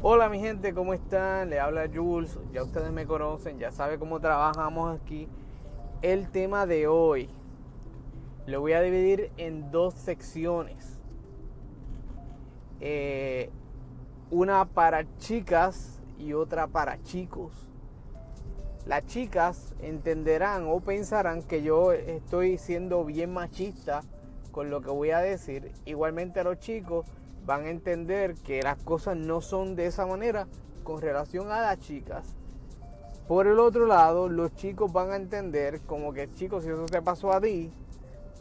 Hola mi gente, ¿cómo están? Le habla Jules, ya ustedes me conocen, ya saben cómo trabajamos aquí. El tema de hoy lo voy a dividir en dos secciones. Eh, una para chicas y otra para chicos. Las chicas entenderán o pensarán que yo estoy siendo bien machista con lo que voy a decir. Igualmente a los chicos van a entender que las cosas no son de esa manera con relación a las chicas. Por el otro lado, los chicos van a entender como que, chicos, si eso te pasó a ti,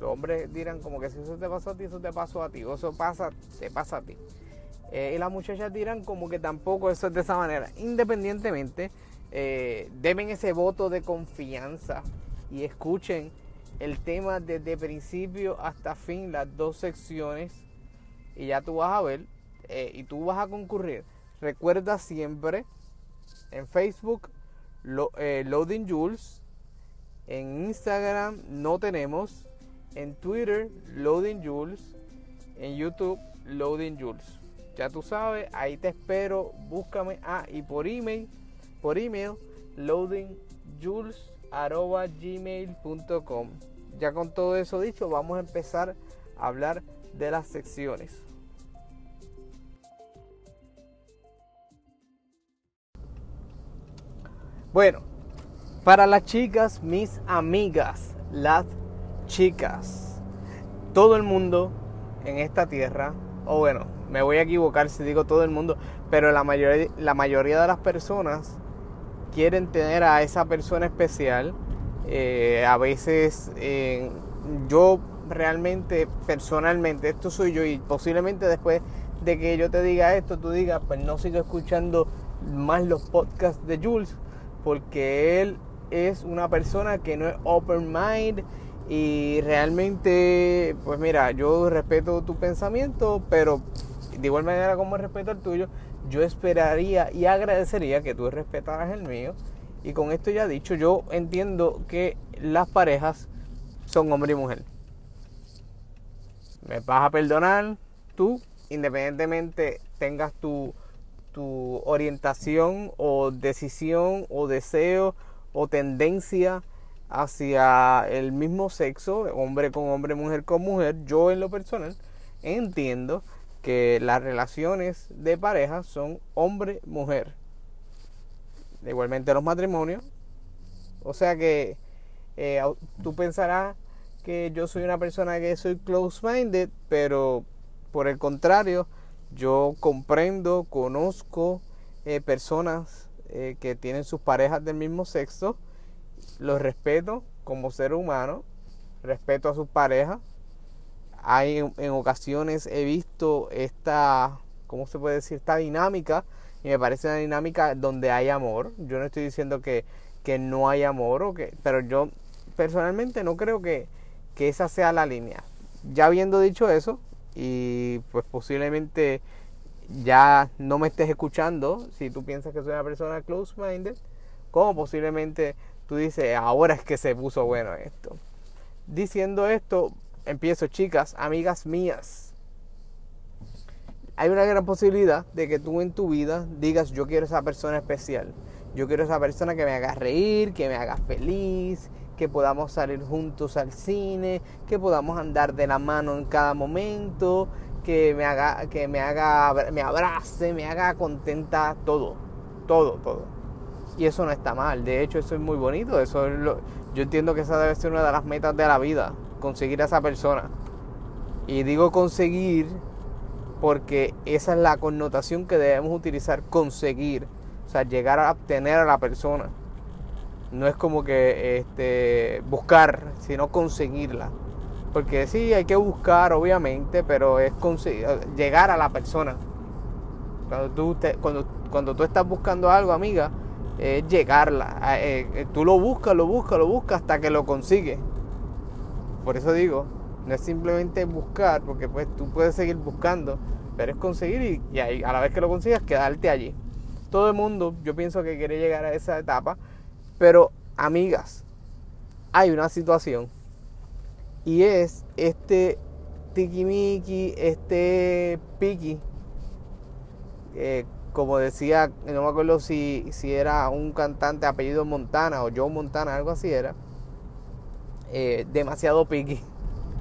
los hombres dirán como que si eso te pasó a ti, eso te pasó a ti, o eso pasa, te pasa a ti. Eh, y las muchachas dirán como que tampoco eso es de esa manera. Independientemente, eh, deben ese voto de confianza y escuchen el tema desde principio hasta fin, las dos secciones y ya tú vas a ver eh, y tú vas a concurrir. Recuerda siempre en Facebook eh, Loading Jules, en Instagram no tenemos, en Twitter Loading Jules, en YouTube Loading Jules. Ya tú sabes, ahí te espero, búscame. Ah, y por email, por email, loadingjules.gmail.com. Ya con todo eso dicho, vamos a empezar a hablar de las secciones. Bueno, para las chicas, mis amigas, las chicas, todo el mundo en esta tierra, o bueno, me voy a equivocar si digo todo el mundo, pero la mayoría, la mayoría de las personas quieren tener a esa persona especial. Eh, a veces eh, yo realmente, personalmente, esto soy yo y posiblemente después de que yo te diga esto, tú digas, pues no sigo escuchando más los podcasts de Jules porque él es una persona que no es open mind y realmente, pues mira, yo respeto tu pensamiento, pero de igual manera como respeto el tuyo, yo esperaría y agradecería que tú respetaras el mío. Y con esto ya dicho, yo entiendo que las parejas son hombre y mujer. Me vas a perdonar tú, independientemente tengas tu tu orientación o decisión o deseo o tendencia hacia el mismo sexo, hombre con hombre, mujer con mujer, yo en lo personal entiendo que las relaciones de pareja son hombre-mujer. Igualmente los matrimonios. O sea que eh, tú pensarás que yo soy una persona que soy close-minded, pero por el contrario, yo comprendo, conozco eh, personas eh, que tienen sus parejas del mismo sexo, los respeto como ser humano, respeto a sus parejas. Hay en, ocasiones he visto esta, ¿cómo se puede decir? Esta dinámica y me parece una dinámica donde hay amor. Yo no estoy diciendo que, que no hay amor, o que, pero yo personalmente no creo que, que esa sea la línea. Ya habiendo dicho eso, y pues posiblemente ya no me estés escuchando si tú piensas que soy una persona close-minded, como posiblemente tú dices, ahora es que se puso bueno esto. Diciendo esto, empiezo, chicas, amigas mías. Hay una gran posibilidad de que tú en tu vida digas, yo quiero esa persona especial. Yo quiero esa persona que me haga reír, que me haga feliz, que podamos salir juntos al cine, que podamos andar de la mano en cada momento, que me haga, que me haga, me abrace, me haga contenta, todo, todo, todo. Y eso no está mal, de hecho eso es muy bonito, eso yo entiendo que esa debe ser una de las metas de la vida, conseguir a esa persona. Y digo conseguir porque esa es la connotación que debemos utilizar, conseguir, o sea, llegar a obtener a la persona. No es como que este, buscar, sino conseguirla. Porque sí, hay que buscar, obviamente, pero es llegar a la persona. Cuando tú, estás buscando algo, amiga, es llegarla. Eh, eh, tú lo buscas, lo buscas, lo buscas hasta que lo consigues. Por eso digo, no es simplemente buscar, porque pues tú puedes seguir buscando, pero es conseguir y a la vez que lo consigas, quedarte allí. Todo el mundo, yo pienso que quiere llegar a esa etapa pero, amigas, hay una situación. Y es este tiquimiqui, este piqui, eh, como decía, no me acuerdo si, si era un cantante apellido Montana o Joe Montana, algo así era, eh, demasiado picky.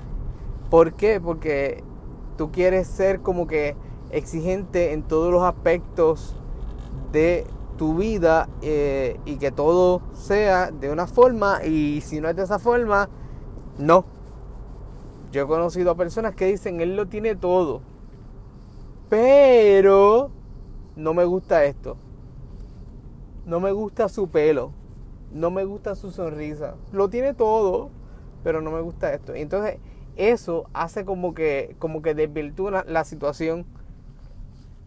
¿Por qué? Porque tú quieres ser como que exigente en todos los aspectos de tu vida eh, y que todo sea de una forma y si no es de esa forma, no. Yo he conocido a personas que dicen, él lo tiene todo, pero no me gusta esto. No me gusta su pelo. No me gusta su sonrisa. Lo tiene todo, pero no me gusta esto. Entonces eso hace como que, como que desvirtúa la situación.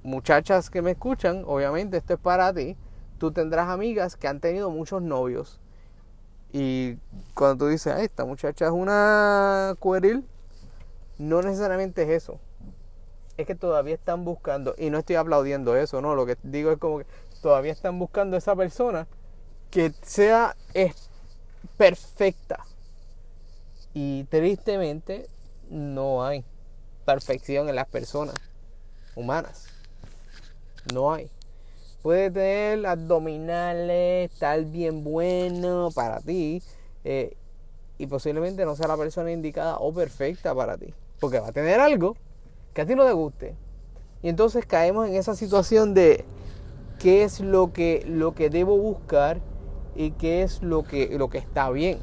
Muchachas que me escuchan, obviamente esto es para ti. Tú tendrás amigas que han tenido muchos novios. Y cuando tú dices, esta muchacha es una cueril, no necesariamente es eso es que todavía están buscando, y no estoy aplaudiendo eso, no, lo que digo es como que todavía están buscando esa persona que sea perfecta. Y tristemente no hay perfección en las personas humanas. No hay. Puede tener abdominales, estar bien bueno para ti. Eh, y posiblemente no sea la persona indicada o perfecta para ti. Porque va a tener algo que a ti no te guste. Y entonces caemos en esa situación de qué es lo que, lo que debo buscar y qué es lo que, lo que está bien.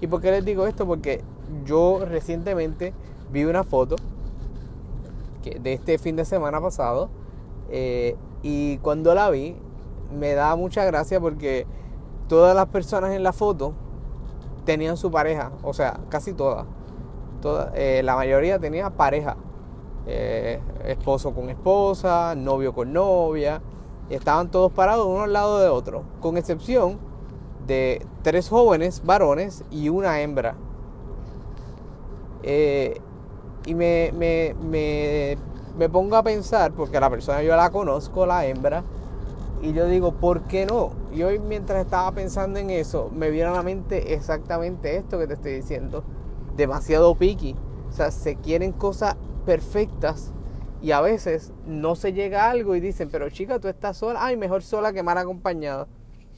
¿Y por qué les digo esto? Porque yo recientemente vi una foto de este fin de semana pasado eh, y cuando la vi me da mucha gracia porque todas las personas en la foto tenían su pareja, o sea, casi todas. Toda, eh, la mayoría tenía pareja. Eh, esposo con esposa, novio con novia, estaban todos parados uno al lado de otro, con excepción de tres jóvenes varones y una hembra. Y me, me, me, me, pongo a pensar, porque la persona yo la conozco, la hembra, y yo digo, ¿por qué no? Y hoy mientras estaba pensando en eso, me vino a la mente exactamente esto que te estoy diciendo. Demasiado picky. O sea, se quieren cosas perfectas y a veces no se llega a algo y dicen, pero chica, tú estás sola, ay, mejor sola que mal acompañada.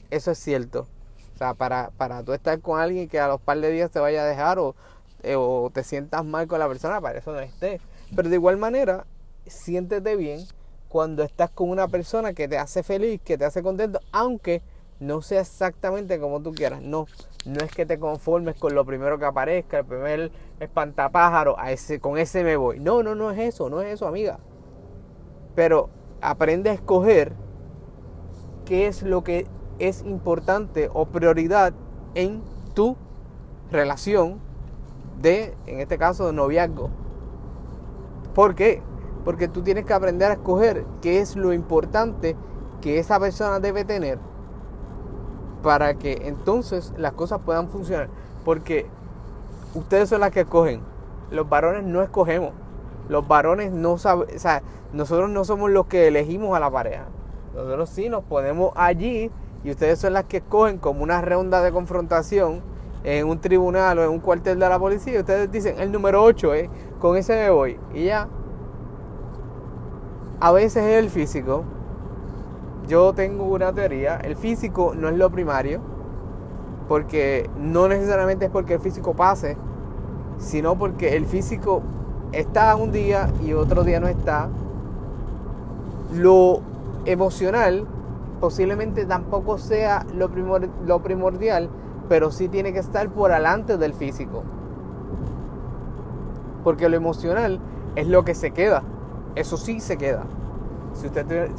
Eso es cierto. O sea, para, para tú estar con alguien que a los par de días te vaya a dejar o, eh, o te sientas mal con la persona, para eso no estés. Pero de igual manera, siéntete bien cuando estás con una persona que te hace feliz, que te hace contento, aunque no sea exactamente como tú quieras. No, no es que te conformes con lo primero que aparezca, el primer espantapájaro, a ese, con ese me voy. No, no, no es eso, no es eso, amiga. Pero aprende a escoger qué es lo que es importante o prioridad en tu relación de, en este caso, noviazgo. ¿Por qué? Porque tú tienes que aprender a escoger qué es lo importante que esa persona debe tener para que entonces las cosas puedan funcionar. Porque ustedes son las que escogen. Los varones no escogemos. Los varones no saben, o sea, nosotros no somos los que elegimos a la pareja. Nosotros sí nos ponemos allí y ustedes son las que escogen como una ronda de confrontación en un tribunal o en un cuartel de la policía. Ustedes dicen, el número 8, eh, con ese me voy. Y ya. A veces es el físico, yo tengo una teoría, el físico no es lo primario, porque no necesariamente es porque el físico pase, sino porque el físico está un día y otro día no está. Lo emocional posiblemente tampoco sea lo, lo primordial, pero sí tiene que estar por delante del físico. Porque lo emocional es lo que se queda, eso sí se queda. Si, usted,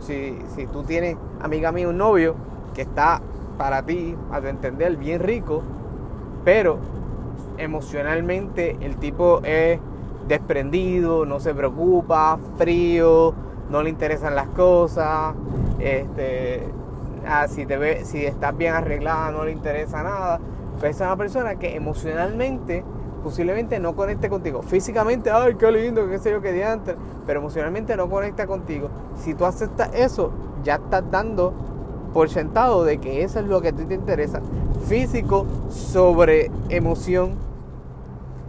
si, si, tú tienes, amiga mía, un novio que está para ti, a tu entender, bien rico, pero emocionalmente el tipo es desprendido, no se preocupa, frío, no le interesan las cosas, este, ah, si, te ve, si estás bien arreglada no le interesa nada, pues es una persona que emocionalmente posiblemente no conecte contigo. Físicamente, ay, qué lindo, qué sé yo, qué antes pero emocionalmente no conecta contigo. Si tú aceptas eso, ya estás dando por sentado de que eso es lo que a ti te interesa. Físico sobre emoción.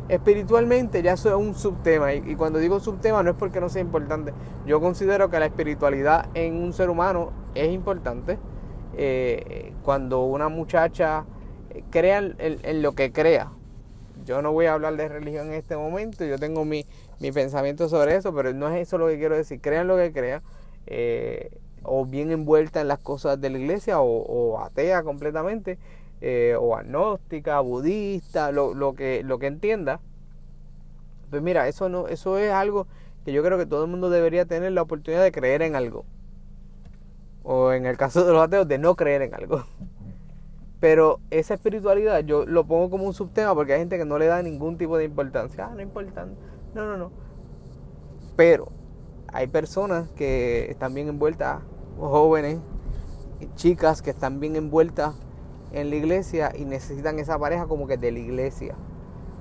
espiritualmente ya eso es un subtema. Y, cuando digo subtema no es porque no sea importante. Yo considero que la espiritualidad en un ser humano es importante. Eh, cuando una muchacha eh, crea en, lo que crea. Yo no voy a hablar de religión en este momento, yo tengo mi, mi pensamiento sobre eso, pero no es eso lo que quiero decir. Crean lo que crea. Eh, o bien envuelta en las cosas de la iglesia o, atea completamente, eh, o agnóstica, budista, lo, lo, que, lo que entienda. Pues mira, eso, no, eso es algo que yo creo que todo el mundo debería tener la oportunidad de creer en algo. O en el caso de los ateos, de no creer en algo. Pero esa espiritualidad yo lo pongo como un subtema porque hay gente que no le da ningún tipo de importancia. Ah, no importa. No, no, no. Pero hay personas que están bien envueltas, jóvenes, chicas que están bien envueltas en la iglesia y necesitan esa pareja como que de la iglesia.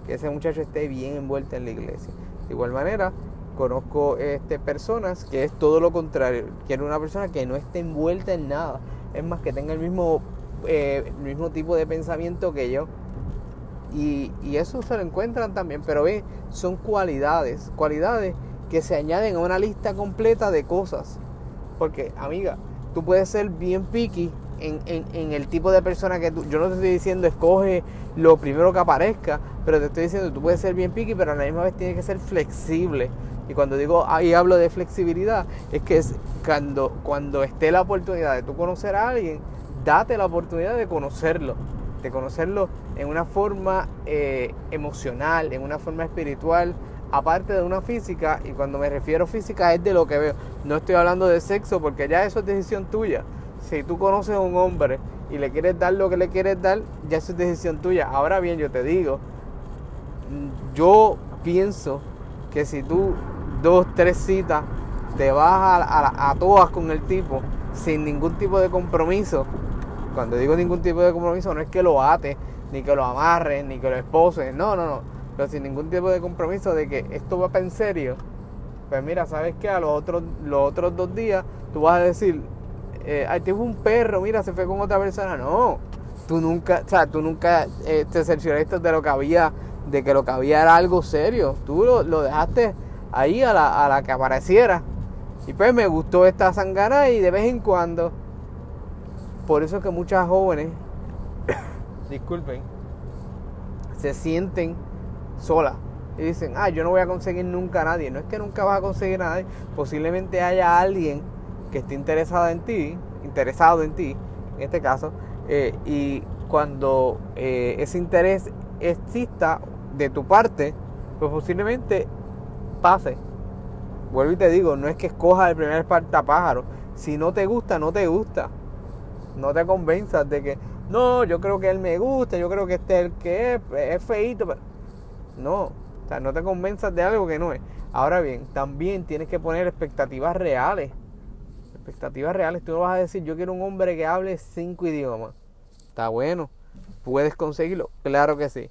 Que ese muchacho esté bien envuelto en la iglesia. De igual manera, conozco este, personas que es todo lo contrario. Quiero una persona que no esté envuelta en nada. Es más, que tenga el mismo, eh, el mismo tipo de pensamiento que yo. Y, eso se lo encuentran también. Pero ve, son cualidades. Cualidades que se añaden a una lista completa de cosas. Porque, amiga, tú puedes ser bien picky en, el tipo de persona que tú. Yo no te estoy diciendo escoge lo primero que aparezca, pero te estoy diciendo tú puedes ser bien picky, pero a la misma vez tienes que ser flexible. Y cuando digo ahí hablo de flexibilidad, es que es cuando, cuando esté la oportunidad de tú conocer a alguien, date la oportunidad de conocerlo, de conocerlo en una forma eh, emocional, en una forma espiritual, aparte de una física, y cuando me refiero física es de lo que veo. No estoy hablando de sexo porque ya eso es decisión tuya. Si tú conoces a un hombre y le quieres dar lo que le quieres dar, ya eso es decisión tuya. Ahora bien, yo te digo, yo pienso que si tú dos, tres citas te vas a todas con el tipo sin ningún tipo de compromiso, cuando digo ningún tipo de compromiso no es que lo ates, ni que lo amarres, ni que lo esposes, no, no, no sin ningún tipo de compromiso de que esto va para en serio, pues mira, ¿sabes qué? A los otros, los otros dos días tú vas a decir, eh, ay, tengo un perro, mira, se fue con otra persona. No, tú nunca, o sea, tú nunca eh, te cercioraste de lo que había, de que lo que había era algo serio. Tú lo, dejaste ahí a la, a la que apareciera. Y pues me gustó esta sangana y de vez en cuando. Por eso es que muchas jóvenes, disculpen, se sienten sola. Y dicen, ah, yo no voy a conseguir nunca a nadie. No es que nunca vas a conseguir a nadie. Posiblemente haya alguien que esté interesado en ti, interesado en ti, en este caso. Eh, y cuando eh, ese interés exista de tu parte, pues posiblemente pase. Vuelvo y te digo, no es que escojas el primer pájaro. Si no te gusta, no te gusta. No te convenzas de que, no, yo creo que él me gusta, yo creo que este es el que es, es feito. Pero no, o sea, no te convenzas de algo que no es. Ahora bien, también tienes que poner expectativas reales. Expectativas reales. Tú no vas a decir, yo quiero un hombre que hable cinco idiomas. Está bueno. ¿Puedes conseguirlo? Claro que sí.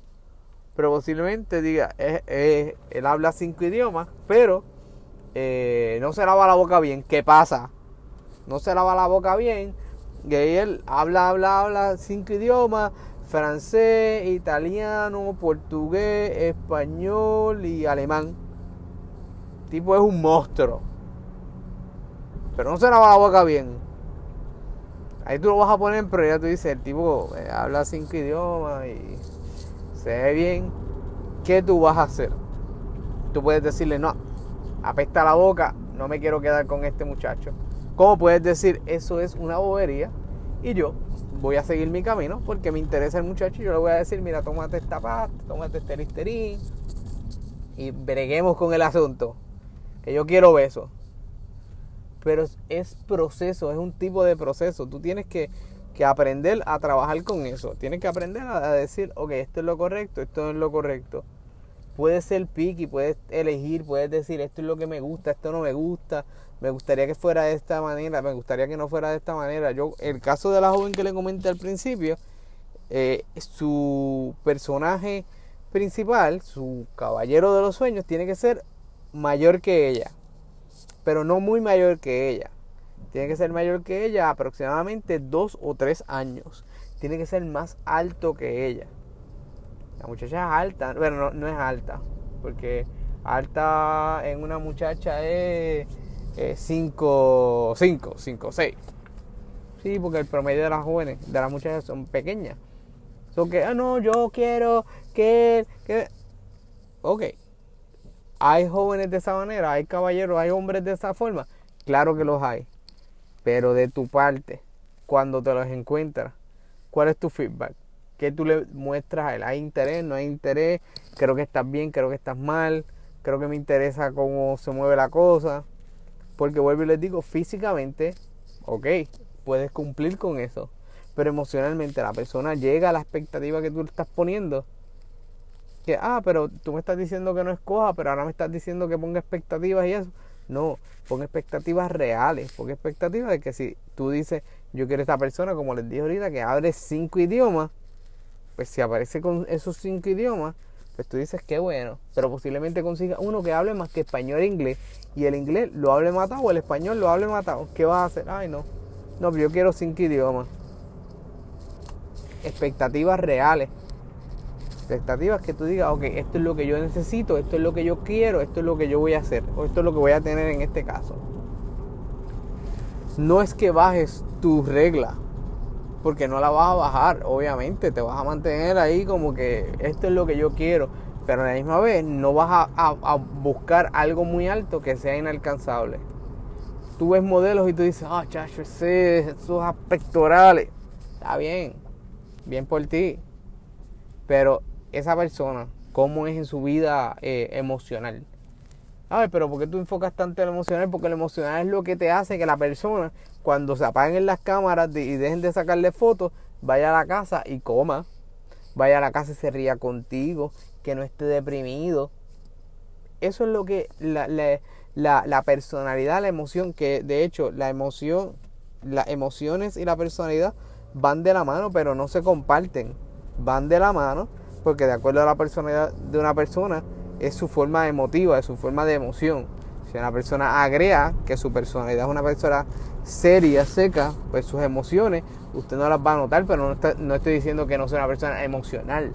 Pero posiblemente diga, él habla cinco idiomas, pero eh, no se lava la boca bien. ¿Qué pasa? No se lava la boca bien. Él habla, habla, habla cinco idiomas, francés, italiano, portugués, español y alemán. Tipo es un monstruo. Pero no se lava la boca bien. Ahí tú lo vas a poner en prioridad. Tú dices, el tipo eh, habla cinco idiomas y se ve bien. ¿Qué tú vas a hacer? Tú puedes decirle, no, apesta la boca, no me quiero quedar con este muchacho. ¿Cómo puedes decir, eso es una bobería? Y yo voy a seguir mi camino porque me interesa el muchacho y yo le voy a decir, mira, tómate esta pasta, tómate este listerín y breguemos con el asunto. Que yo quiero besos. Pero es proceso, es un tipo de proceso. Tú tienes que, que aprender a trabajar con eso. Tienes que aprender a, decir, ok, esto es lo correcto, esto no es lo correcto. Puedes ser picky, puedes elegir, puedes decir, esto es lo que me gusta, esto no me gusta me gustaría que fuera de esta manera, me gustaría que no fuera de esta manera. Yo, el caso de la joven que le comenté al principio, eh, su personaje principal, su caballero de los sueños, tiene que ser mayor que ella, pero no muy mayor que ella. Tiene que ser mayor que ella, aproximadamente dos o tres años. Tiene que ser más alto que ella. La muchacha es alta, bueno, no, no es alta, porque alta en una muchacha es 5, 5, 5, 6. Sí, porque el promedio de las jóvenes, de las muchachas son pequeñas. Son que, ah, no, yo quiero que, que... Ok. ¿Hay jóvenes de esa manera? ¿Hay caballeros? ¿Hay hombres de esa forma? Claro que los hay. Pero de tu parte, cuando te los encuentras, ¿cuál es tu feedback? ¿Qué tú le muestras a él? ¿Hay interés? ¿No hay interés? Creo que estás bien, creo que estás mal. Creo que me interesa cómo se mueve la cosa. Porque vuelvo y les digo, físicamente, ok, puedes cumplir con eso. Pero emocionalmente la persona llega a la expectativa que tú le estás poniendo. Que, ah, pero tú me estás diciendo que no escoja, pero ahora me estás diciendo que ponga expectativas y eso. No, pon expectativas reales. Pon expectativas de que si tú dices, yo quiero esta persona, como les dije ahorita, que abre cinco idiomas, pues si aparece con esos cinco idiomas, pues tú dices qué bueno, pero posiblemente consiga uno que hable más que español e inglés y el inglés lo hable matado o el español lo hable matado. ¿Qué vas a hacer? Ay, no. No, pero yo quiero cinco idiomas. Expectativas reales. Expectativas que tú digas, ok, esto es lo que yo necesito, esto es lo que yo quiero, esto es lo que yo voy a hacer, o esto es lo que voy a tener en este caso. No es que bajes tu regla, porque no la vas a bajar, obviamente, te vas a mantener ahí como que esto es lo que yo quiero, pero a la misma vez no vas a, buscar algo muy alto que sea inalcanzable. Tú ves modelos y tú dices, ah, chacho, esos pectorales, está bien, bien por ti, pero esa persona, ¿cómo es en su vida eh, emocional? A ver, pero ¿por qué tú enfocas tanto en lo emocional? Porque lo emocional es lo que te hace que la persona, cuando se apaguen las cámaras y dejen de sacarle fotos, vaya a la casa y coma. Vaya a la casa y se ría contigo, que no esté deprimido. Eso es lo que la, la, la, personalidad, la emoción, que de hecho la emoción, las emociones y la personalidad van de la mano, pero no se comparten. Van de la mano porque de acuerdo a la personalidad de una persona, es su forma emotiva, es su forma de emoción. Si una persona agrega que su personalidad es una persona seria, seca, pues sus emociones usted no las va a notar, pero no, estoy diciendo que no sea una persona emocional.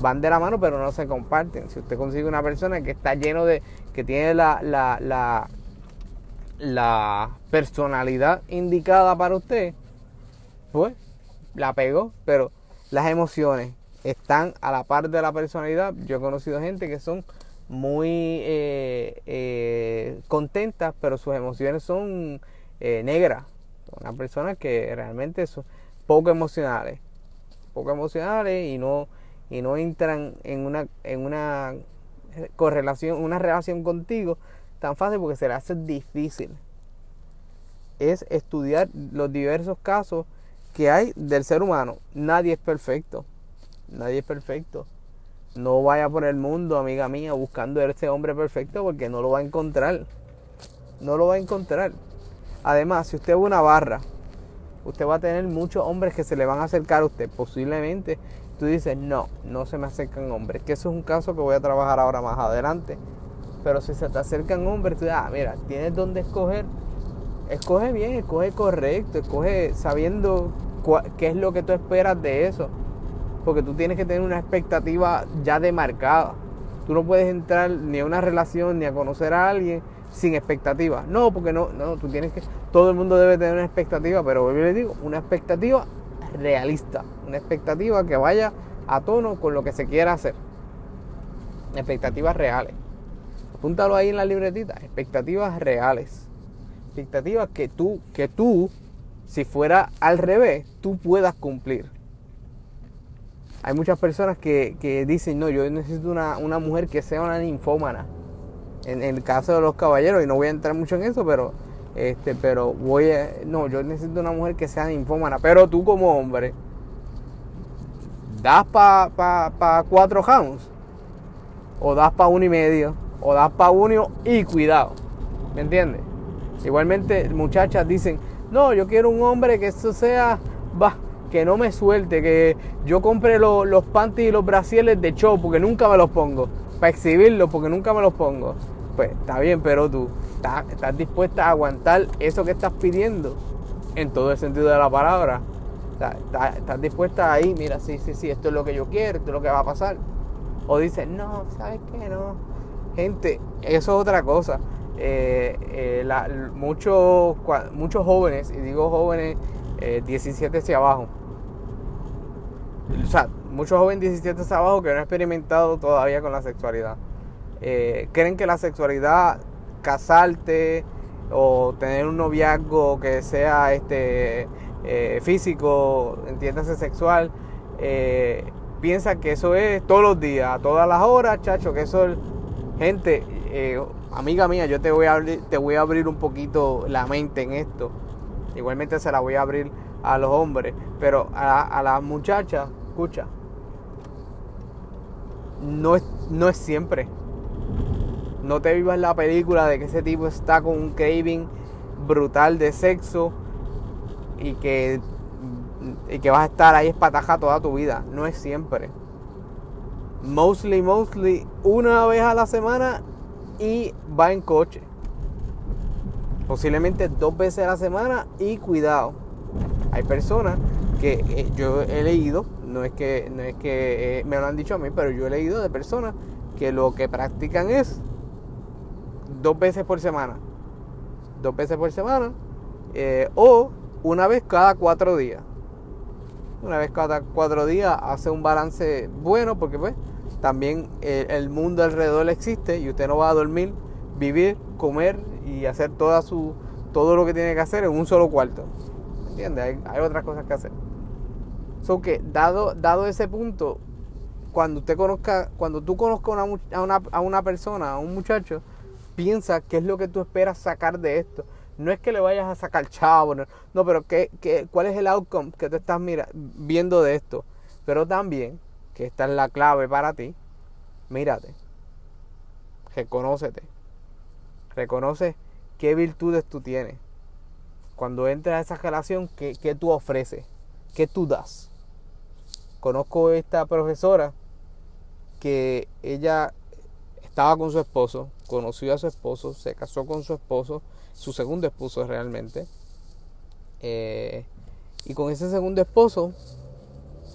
Van de la mano, pero no se comparten. Si usted consigue una persona que está lleno de, que tiene la, la, la, la personalidad indicada para usted, pues la pegó, pero las emociones están a la par de la personalidad. Yo he conocido gente que son muy eh, eh, contentas, pero sus emociones son eh, negras. Son personas que realmente son poco emocionales, poco emocionales y no y no entran en una en una correlación, una relación contigo tan fácil porque se le hace difícil. Es estudiar los diversos casos que hay del ser humano. Nadie es perfecto Nadie es perfecto. No vaya por el mundo, amiga mía, buscando a ese hombre perfecto porque no lo va a encontrar. No lo va a encontrar. Además, si usted ve una barra, usted va a tener muchos hombres que se le van a acercar a usted. Posiblemente tú dices, no, no se me acercan hombres. Que eso es un caso que voy a trabajar ahora más adelante. Pero si se te acercan hombres, tú dices, ah, mira, tienes donde escoger. Escoge bien, escoge correcto, escoge sabiendo qué es lo que tú esperas de eso porque tú tienes que tener una expectativa ya demarcada. Tú no puedes entrar ni a una relación ni a conocer a alguien sin expectativa. No, porque no, no, tú tienes que, todo el mundo debe tener una expectativa, pero yo les digo, una expectativa realista, una expectativa que vaya a tono con lo que se quiera hacer. Expectativas reales. Apúntalo ahí en la libretita, expectativas reales. Expectativas que tú, que tú, si fuera al revés, tú puedas cumplir. Hay muchas personas que, dicen, no, yo necesito una, mujer que sea una ninfómana. En, el caso de los caballeros, y no voy a entrar mucho en eso, pero este, pero voy a, no, yo necesito una mujer que sea ninfómana. Pero tú como hombre, ¿das para pa, cuatro rounds? ¿O das para uno y medio? ¿O das para uno y cuidado? ¿Me entiendes? Igualmente muchachas dicen, no, yo quiero un hombre que eso sea, va, que no me suelte, que yo compre los panties y los brasieles de show porque nunca me los pongo, para exhibirlos porque nunca me los pongo. Pues está bien, pero tú estás, estás dispuesta a aguantar eso que estás pidiendo en todo el sentido de la palabra. estás dispuesta ahí, mira, sí, sí, sí, esto es lo que yo quiero, esto es lo que va a pasar. O dices, no, ¿sabes qué? No. Gente, eso es otra cosa. Eh, eh, muchos, muchos jóvenes, y digo jóvenes 17 hacia abajo, o sea, muchos jóvenes 17 hacia abajo que no han experimentado todavía con la sexualidad. Eh, creen que la sexualidad, casarte o tener un noviazgo que sea este eh, físico, entiéndase sexual, eh, piensan que eso es todos los días, a todas las horas, chacho, que eso es... Gente, amiga mía, yo te voy, a abrir, te voy a abrir un poquito la mente en esto. Igualmente se la voy a abrir a los hombres, pero a, a las muchachas, escucha, no es, no es siempre. No te vivas la película de que ese tipo está con un craving brutal de sexo y que, y que vas a estar ahí espataja toda tu vida. No es siempre. Mostly, mostly, una vez a la semana y va en coche. Posiblemente dos veces a la semana y cuidado. Hay personas que eh, yo he leído, no es que, no es que eh, me lo han dicho a mí, pero yo he leído de personas que lo que practican es dos veces por semana. Dos veces por semana. Eh, o una vez cada cuatro días. Una vez cada cuatro días hace un balance bueno porque pues también el mundo alrededor existe y usted no va a dormir, vivir, comer y hacer toda su, todo lo que tiene que hacer en un solo cuarto. ¿Entiendes? Hay, otras cosas que hacer. Que, dado, dado ese punto, cuando usted conozca, cuando tú conozcas a, una, a una persona, a un muchacho, piensa qué es lo que tú esperas sacar de esto. No es que le vayas a sacar chavo, no, pero ¿qué, qué, cuál es el outcome que tú estás mira, viendo de esto? Pero también, que esta es la clave para ti, mírate, reconócete, reconoce qué virtudes tú tienes. Cuando entras a esa relación, ¿qué, qué tú ofreces? ¿Qué tú das? Conozco esta profesora que ella estaba con su esposo, conoció a su esposo, se casó con su esposo, su segundo esposo realmente. Eh, y con ese segundo esposo,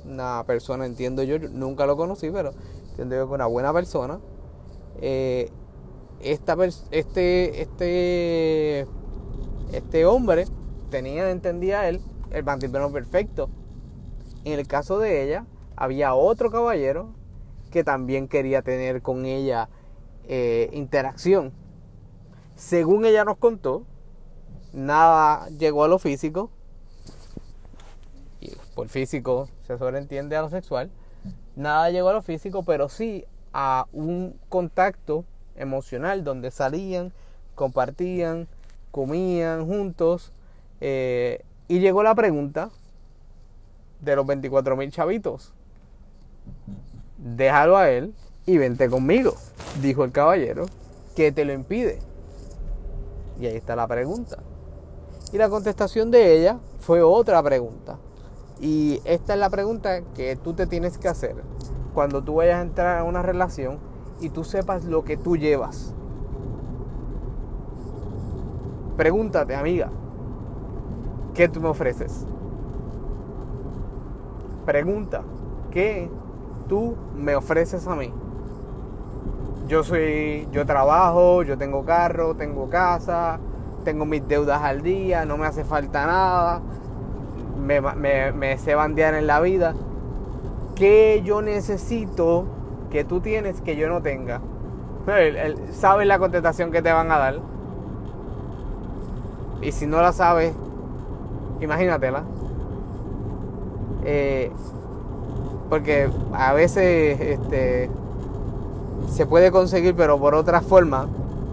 una persona, entiendo yo, nunca lo conocí, pero entiendo yo que una buena persona. Eh, esta, este, este, este hombre tenía, entendía él, el matrimonio perfecto. En el caso de ella, había otro caballero que también quería tener con ella eh, interacción. Según ella nos contó, nada llegó a lo físico. Y por físico se sobreentiende a lo sexual. Nada llegó a lo físico, pero sí a un contacto emocional donde salían, compartían, comían juntos. Eh, y llegó la pregunta, de los 24 mil chavitos. Déjalo a él y vente conmigo, dijo el caballero. ¿Qué te lo impide? Y ahí está la pregunta. Y la contestación de ella fue otra pregunta. Y esta es la pregunta que tú te tienes que hacer cuando tú vayas a entrar a una relación y tú sepas lo que tú llevas. Pregúntate, amiga, ¿qué tú me ofreces? pregunta, ¿qué tú me ofreces a mí? Yo soy, yo trabajo, yo tengo carro, tengo casa, tengo mis deudas al día, no me hace falta nada, me, me, sé bandear en la vida. ¿Qué yo necesito que tú tienes que yo no tenga? ¿Sabes la contestación que te van a dar? Y si no la sabes, imagínatela. Eh, porque a veces este, se puede conseguir, pero por otra forma,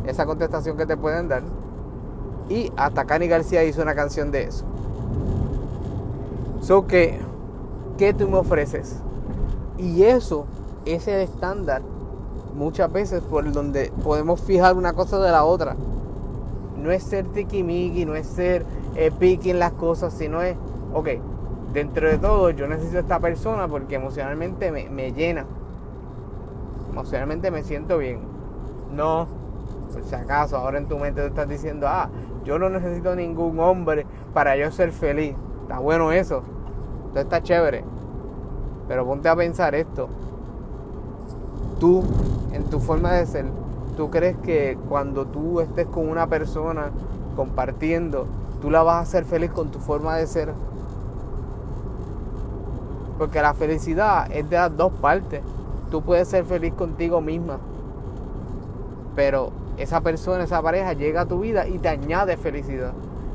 esa contestación que te pueden dar. Y hasta Cani García hizo una canción de eso. So que, ¿qué tú me ofreces? Y eso es el estándar muchas veces por donde podemos fijar una cosa de la otra. No es ser tiquimiqui, no es ser eh, en las cosas, sino es, ok, dentro de todo yo necesito esta persona porque emocionalmente me, llena. Emocionalmente me siento bien. No, por si acaso, ahora en tu mente te estás diciendo, ah, yo no necesito ningún hombre para yo ser feliz. Está bueno eso. Todo está chévere. Pero ponte a pensar esto. Tú, en tu forma de ser, ¿tú crees que cuando tú estés con una persona compartiendo, tú la vas a hacer feliz con tu forma de ser? Porque la felicidad es de las dos partes. Tú puedes ser feliz contigo misma, pero esa persona, esa pareja llega a tu vida y te añade felicidad.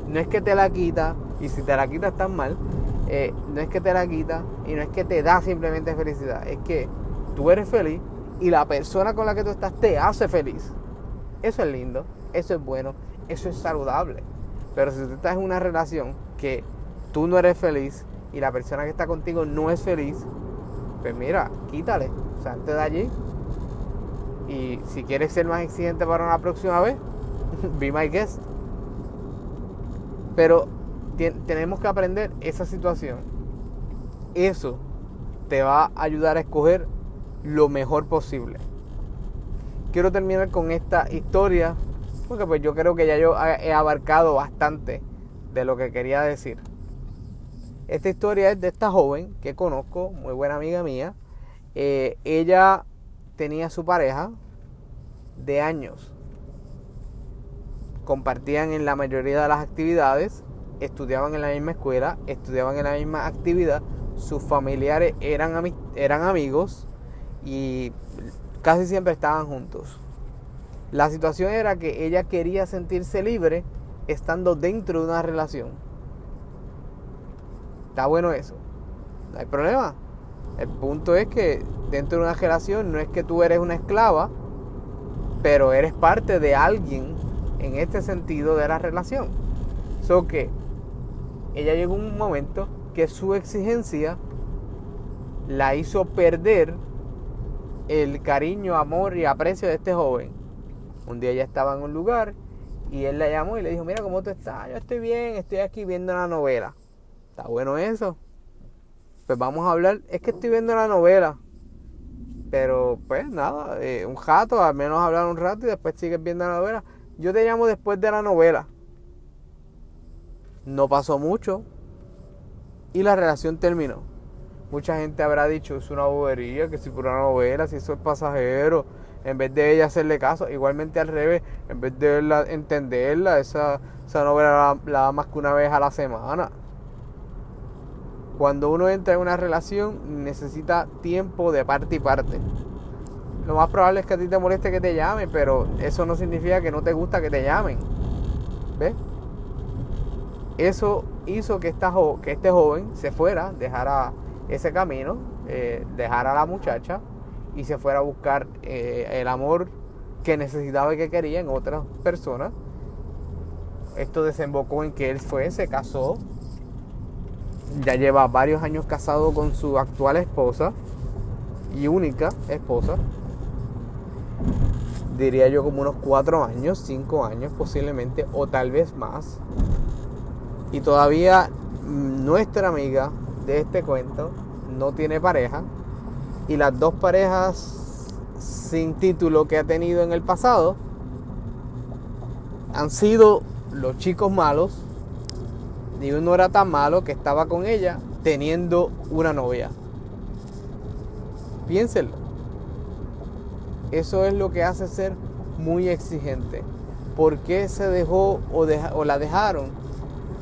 No es que te la quita, y si te la quita estás mal, eh, no es que te la quita y no es que te da simplemente felicidad, es que tú eres feliz y la persona con la que tú estás te hace feliz. Eso es lindo, eso es bueno, eso es saludable. Pero si tú estás en una relación que tú no eres feliz y la persona que está contigo no es feliz, pues mira, quítale, salte de allí. Y si quieres ser más exigente para una próxima vez, be my guest. Pero tenemos que aprender esa situación. Eso te va a ayudar a escoger lo mejor posible. Quiero terminar con esta historia porque pues yo creo que ya yo he abarcado bastante de lo que quería decir. Esta historia es de esta joven que conozco, muy buena amiga mía. Eh, ella tenía su pareja de años. Compartían en la mayoría de las actividades estudiaban en la misma escuela, estudiaban en la misma actividad, sus familiares eran, eran amigos y casi siempre estaban juntos. La situación era que ella quería sentirse libre estando dentro de una relación. Está bueno eso. No hay problema. El punto es que dentro de una relación no es que tú eres una esclava, pero eres parte de alguien en este sentido de la relación. So que ella llegó un momento que su exigencia la hizo perder el cariño, amor y aprecio de este joven. Un día ella estaba en un lugar y él la llamó y le dijo, mira cómo tú estás, yo estoy bien, estoy aquí viendo la novela. Está bueno eso. Pues vamos a hablar, es que estoy viendo la novela. Pero pues nada, eh, un rato, al menos hablar un rato y después sigues viendo la novela. Yo te llamo después de la novela. No pasó mucho y la relación terminó. Mucha gente habrá dicho, es una bobería, que si por una novela, si eso es pasajero, en vez de ella hacerle caso, igualmente al revés, en vez de entenderla, esa, esa novela la, da más que una vez a la semana. Cuando uno entra en una relación, necesita tiempo de parte y parte. Lo más probable es que a ti te moleste que te llamen, pero eso no significa que no te gusta que te llamen. ¿Ves? Eso hizo que, esta que este joven se fuera, dejara ese camino, eh, dejara a la muchacha y se fuera a buscar eh, el amor que necesitaba y que quería en otras personas. Esto desembocó en que él fue, se casó, ya lleva varios años casado con su actual esposa y única esposa. Diría yo como unos cuatro años, cinco años posiblemente, o tal vez más. Y todavía nuestra amiga de este cuento no tiene pareja. Y las dos parejas sin título que ha tenido en el pasado han sido los chicos malos. Y uno era tan malo que estaba con ella teniendo una novia. Piénsenlo. Eso es lo que hace ser muy exigente. ¿Por qué se dejó o, o la dejaron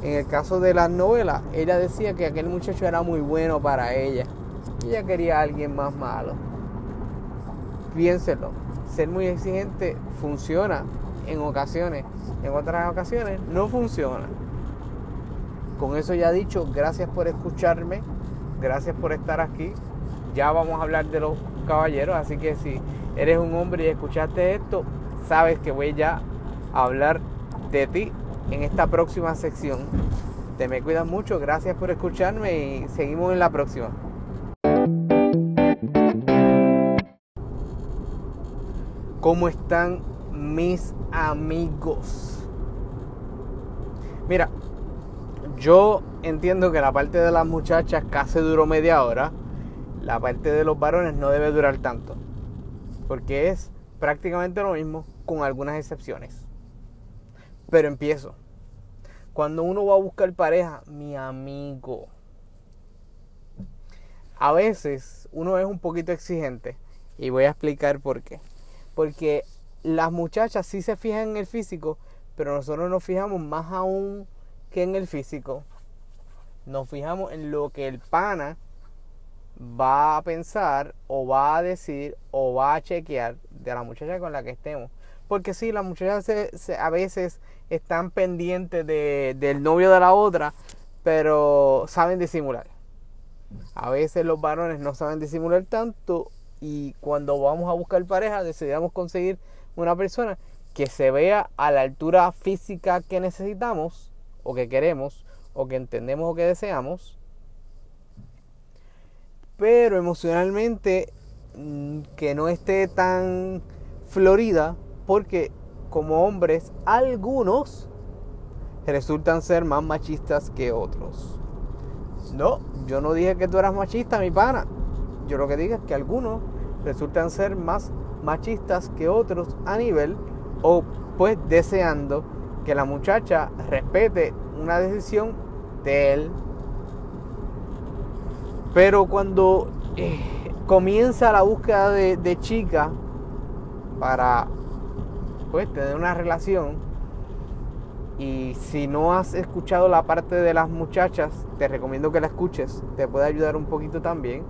en el caso de las novelas, ella decía que aquel muchacho era muy bueno para ella. Ella quería a alguien más malo. Piénselo. Ser muy exigente funciona en ocasiones. En otras ocasiones no funciona. Con eso ya dicho, gracias por escucharme. Gracias por estar aquí. Ya vamos a hablar de los caballeros. Así que si eres un hombre y escuchaste esto, sabes que voy ya a hablar de ti en esta próxima sección. Te me cuidas mucho, gracias por escucharme y seguimos en la próxima. ¿Cómo están mis amigos? Mira, yo entiendo que la parte de las muchachas casi duró media hora. La parte de los varones no debe durar tanto. Porque es prácticamente lo mismo con algunas excepciones. Pero empiezo. Cuando uno va a buscar pareja, mi amigo, a veces uno es un poquito exigente y voy a explicar por qué. Porque las muchachas sí se fijan en el físico, pero nosotros nos fijamos más aún que en el físico. Nos fijamos en lo que el pana va a pensar o va a decir o va a chequear de la muchacha con la que estemos. Porque sí, las muchachas a veces están pendientes del novio de la otra, pero saben disimular. A veces los varones no saben disimular tanto y cuando vamos a buscar pareja decidimos conseguir una persona que se vea a la altura física que necesitamos o que queremos o que entendemos o que deseamos pero emocionalmente mm, que no esté tan florida porque como hombres algunos resultan ser más machistas que otros. No, yo no dije que tú eras machista, mi pana. Yo lo que digo es que algunos resultan ser más machistas que otros a nivel o pues deseando que la muchacha respete una decisión de él pero cuando eh, comienza la búsqueda de, chica para pues tener una relación y si no has escuchado la parte de las muchachas, te recomiendo que la escuches, te puede ayudar un poquito también,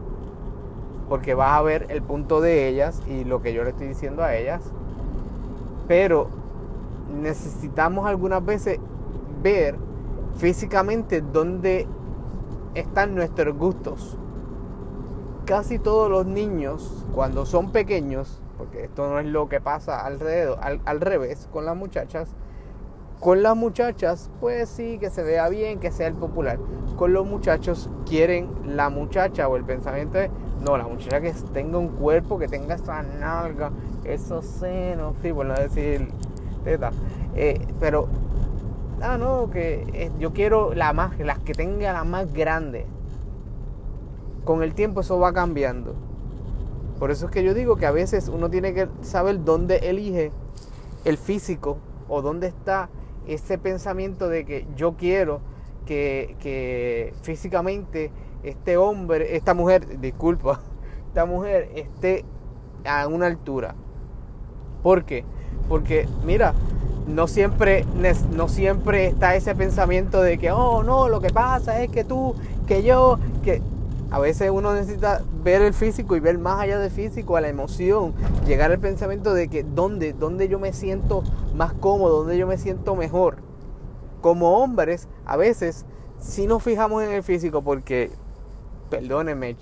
porque vas a ver el punto de ellas y lo que yo le estoy diciendo a ellas. Pero necesitamos algunas veces ver físicamente dónde están nuestros gustos. Casi todos los niños, cuando son pequeños, porque esto no es lo que pasa alrededor, al, revés con las muchachas, con las muchachas, pues sí, que se vea bien, que sea el popular. Con los muchachos quieren la muchacha o el pensamiento de, no, la muchacha que tenga un cuerpo, que tenga esa nalga, esos senos, sí, por no decir teta. Eh, pero ah, no, que eh, yo quiero la más, las que tenga la más grande. Con el tiempo eso va cambiando. Por eso es que yo digo que a veces uno tiene que saber dónde elige el físico o dónde está ese pensamiento de que yo quiero que, que físicamente este hombre, esta mujer, disculpa, esta mujer esté a una altura. ¿Por qué? Porque, mira, no siempre, no siempre está ese pensamiento de que, oh, no, lo que pasa es que tú, que yo, que a veces uno necesita ver el físico y ver más allá del físico, a la emoción, llegar al pensamiento de que dónde, dónde yo me siento más cómodo, dónde yo me siento mejor. Como hombres, a veces si nos fijamos en el físico porque, perdónenme,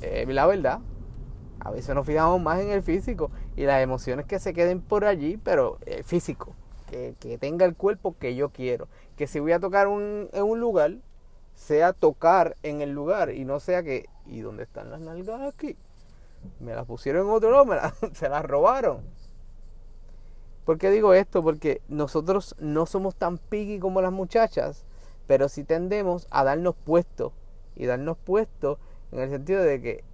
eh, la verdad, a veces nos fijamos más en el físico y las emociones que se queden por allí, pero el físico, que, tenga el cuerpo que yo quiero. Que si voy a tocar un, en un lugar, sea tocar en el lugar y no sea que, ¿y dónde están las nalgas aquí? Me las pusieron en otro lado, se las robaron. ¿Por qué digo esto? Porque nosotros no somos tan piggy como las muchachas, pero sí tendemos a darnos puesto. Y darnos puesto en el sentido de que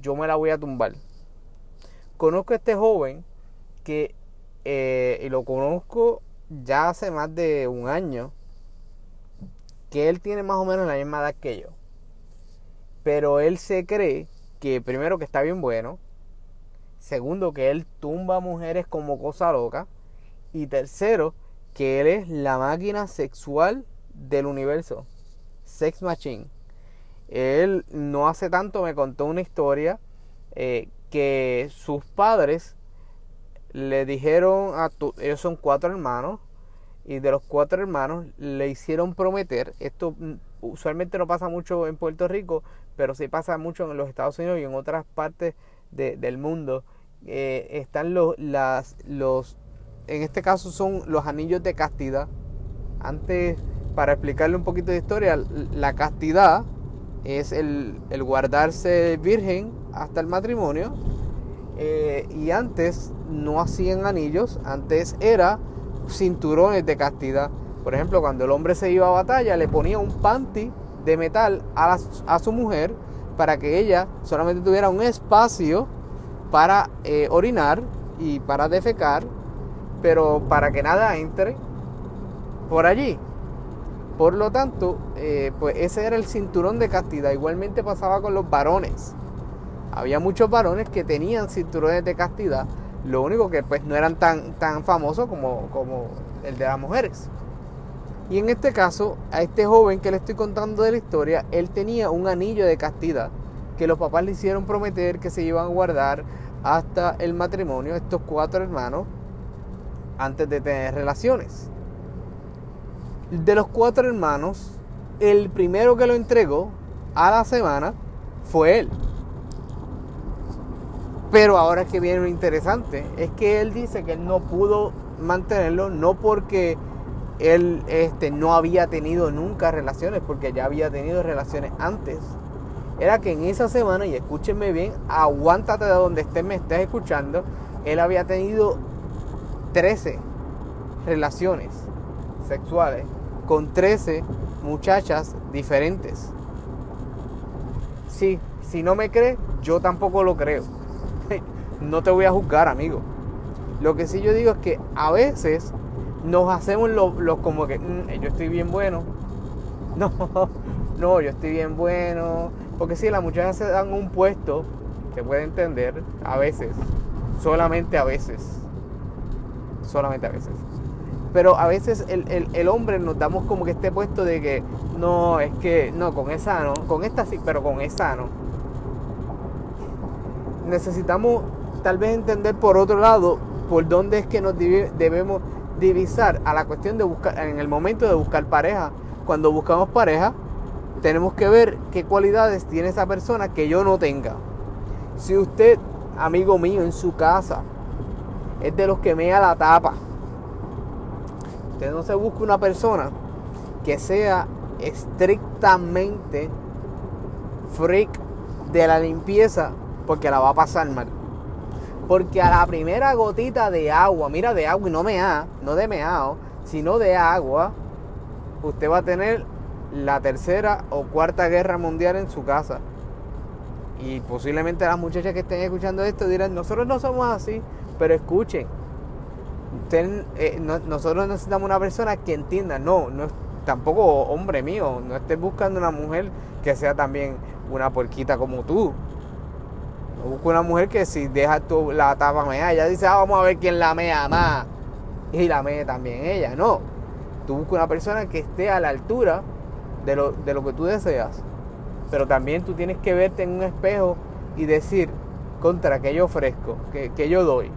yo me la voy a tumbar. Conozco a este joven que, eh, y lo conozco ya hace más de un año, que él tiene más o menos la misma edad que yo. Pero él se cree que primero que está bien bueno, segundo que él tumba mujeres como cosa loca, y tercero que él es la máquina sexual del universo, Sex Machine. Él no hace tanto me contó una historia eh, que sus padres le dijeron a tu, ellos son cuatro hermanos y de los cuatro hermanos le hicieron prometer, esto mm, usualmente no pasa mucho en Puerto Rico, pero sí pasa mucho en los Estados Unidos y en otras partes del mundo, eh, están los, las, los, en este caso son los anillos de castidad. Antes, para explicarle un poquito de historia, la castidad es el, guardarse virgen hasta el matrimonio. Eh, y antes no hacían anillos, antes era cinturones de castidad. Por ejemplo, cuando el hombre se iba a batalla, le ponía un panty de metal a, su mujer para que ella solamente tuviera un espacio para eh, orinar y para defecar, pero para que nada entre por allí. Por lo tanto, eh, pues ese era el cinturón de castidad. Igualmente pasaba con los varones. Había muchos varones que tenían cinturones de castidad, lo único que pues no eran tan, tan famosos como, como el de las mujeres. Y en este caso, a este joven que le estoy contando de la historia, él tenía un anillo de castidad que los papás le hicieron prometer que se iban a guardar hasta el matrimonio, estos cuatro hermanos, antes de tener relaciones. De los cuatro hermanos, el primero que lo entregó a la semana fue él. Pero ahora es que viene lo interesante, es que él dice que él no pudo mantenerlo, no porque él este, no había tenido nunca relaciones, porque ya había tenido relaciones antes. Era que en esa semana, y escúchenme bien, aguántate de donde estés, me estés escuchando, él había tenido 13 relaciones sexuales con 13 muchachas diferentes. Sí, si no me crees, yo tampoco lo creo. No te voy a juzgar, amigo. Lo que sí yo digo es que a veces nos hacemos los como que mm, yo estoy bien bueno. No, no, yo estoy bien bueno. Porque si las muchachas se dan un puesto, se puede entender, a veces, solamente a veces. Solamente a veces. Pero a veces el, el hombre nos damos como que este puesto de que no, es que no, con esa no, con esta sí, pero con esa no. Necesitamos tal vez entender por otro lado por dónde es que nos debemos divisar a la cuestión de buscar, en el momento de buscar pareja. Cuando buscamos pareja, tenemos que ver qué cualidades tiene esa persona que yo no tenga. Si usted, amigo mío, en su casa, es de los que mea la tapa, usted no se busca una persona que sea estrictamente freak de la limpieza porque la va a pasar mal. Porque a la primera gotita de agua, mira de agua y no mea, no de meao, sino de agua, usted va a tener la tercera o cuarta guerra mundial en su casa. Y posiblemente las muchachas que estén escuchando esto dirán, nosotros no somos así, pero escuchen. Eh, nosotros necesitamos una persona que entienda, no, no tampoco hombre mío, no estés buscando una mujer que sea también una porquita como tú. Busca una mujer que si deja tu, la tapa mea, ella dice, ah, vamos a ver quién la mea más. Y la mea también ella. No. Tú buscas una persona que esté a la altura de lo, de lo que tú deseas. Pero también tú tienes que verte en un espejo y decir, contra, que yo ofrezco, que, que yo doy.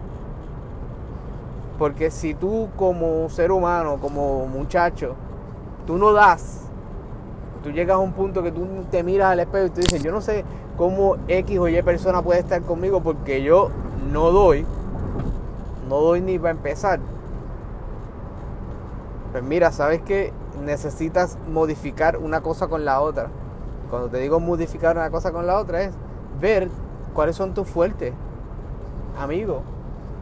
Porque si tú como ser humano, como muchacho, tú no das, tú llegas a un punto que tú te miras al espejo y tú dices, yo no sé cómo X o Y persona puede estar conmigo porque yo no doy, no doy ni para empezar. Pues mira, sabes que necesitas modificar una cosa con la otra. Cuando te digo modificar una cosa con la otra es ver cuáles son tus fuertes. Amigo,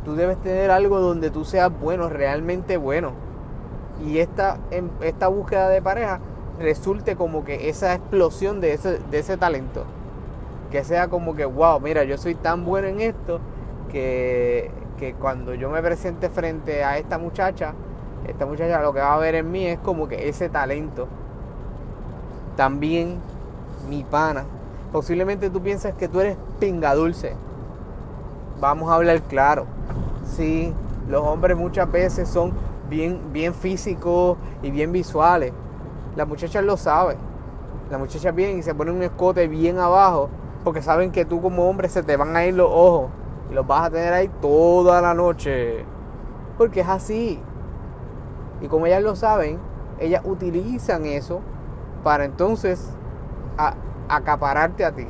tú debes tener algo donde tú seas bueno, realmente bueno. Y esta, esta búsqueda de pareja resulte como que esa explosión de ese, de ese talento que sea como que, wow, mira, yo soy tan bueno en esto que, que cuando yo me presente frente a esta muchacha, esta muchacha lo que va a ver en mí es como que ese talento. También mi pana. Posiblemente tú piensas que tú eres pinga dulce. Vamos a hablar claro. Sí, los hombres muchas veces son bien, bien físicos y bien visuales. Las muchachas lo saben. Las muchachas vienen y se ponen un escote bien abajo porque saben que tú como hombre se te van a ir los ojos y los vas a tener ahí toda la noche. Porque es así. Y como ellas lo saben, ellas utilizan eso para entonces acapararte a ti.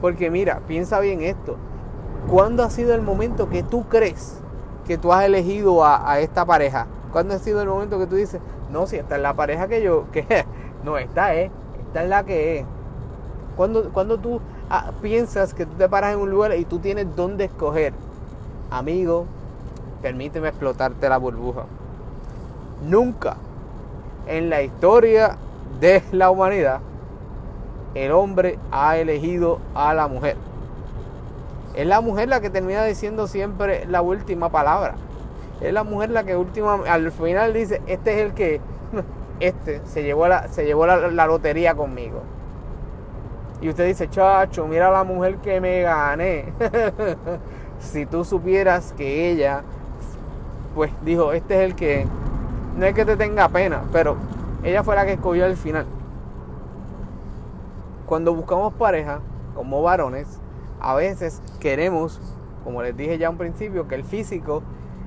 Porque mira, piensa bien esto. ¿Cuándo ha sido el momento que tú crees que tú has elegido a, esta pareja? ¿Cuándo ha sido el momento que tú dices, no, si esta es la pareja que yo, que no, esta es, esta es la que es? Cuando, cuando tú ah, piensas que tú te paras en un lugar y tú tienes dónde escoger, amigo, permíteme explotarte la burbuja. Nunca en la historia de la humanidad el hombre ha elegido a la mujer. Es la mujer la que termina diciendo siempre la última palabra. Es la mujer la que última, al final dice, este es el que, este se llevó la, se llevó la, la lotería conmigo. Y usted dice, chacho, mira la mujer que me gané. si tú supieras que ella, pues dijo, este es el que, no es que te tenga pena, pero ella fue la que escogió al final. Cuando buscamos pareja, como varones, a veces queremos, como les dije ya un principio, que el físico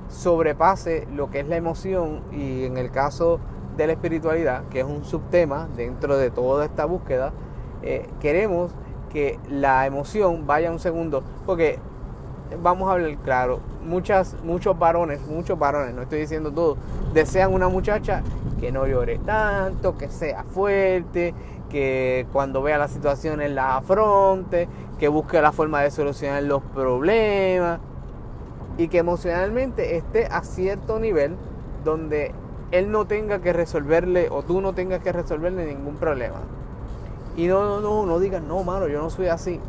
sobrepase lo que es la emoción y en el caso de la espiritualidad, que es un subtema dentro de toda esta búsqueda, eh, queremos que la emoción vaya un segundo, porque vamos a hablar claro, muchas, muchos varones, muchos varones, no estoy diciendo todo, desean una muchacha que no llore tanto, que sea fuerte, que cuando vea la situación en la afronte, que busque la forma de solucionar los problemas y que emocionalmente esté a cierto nivel donde él no tenga que resolverle o tú no tengas que resolverle ningún problema. Y no, no, no, no digas, no, mano, yo no soy así.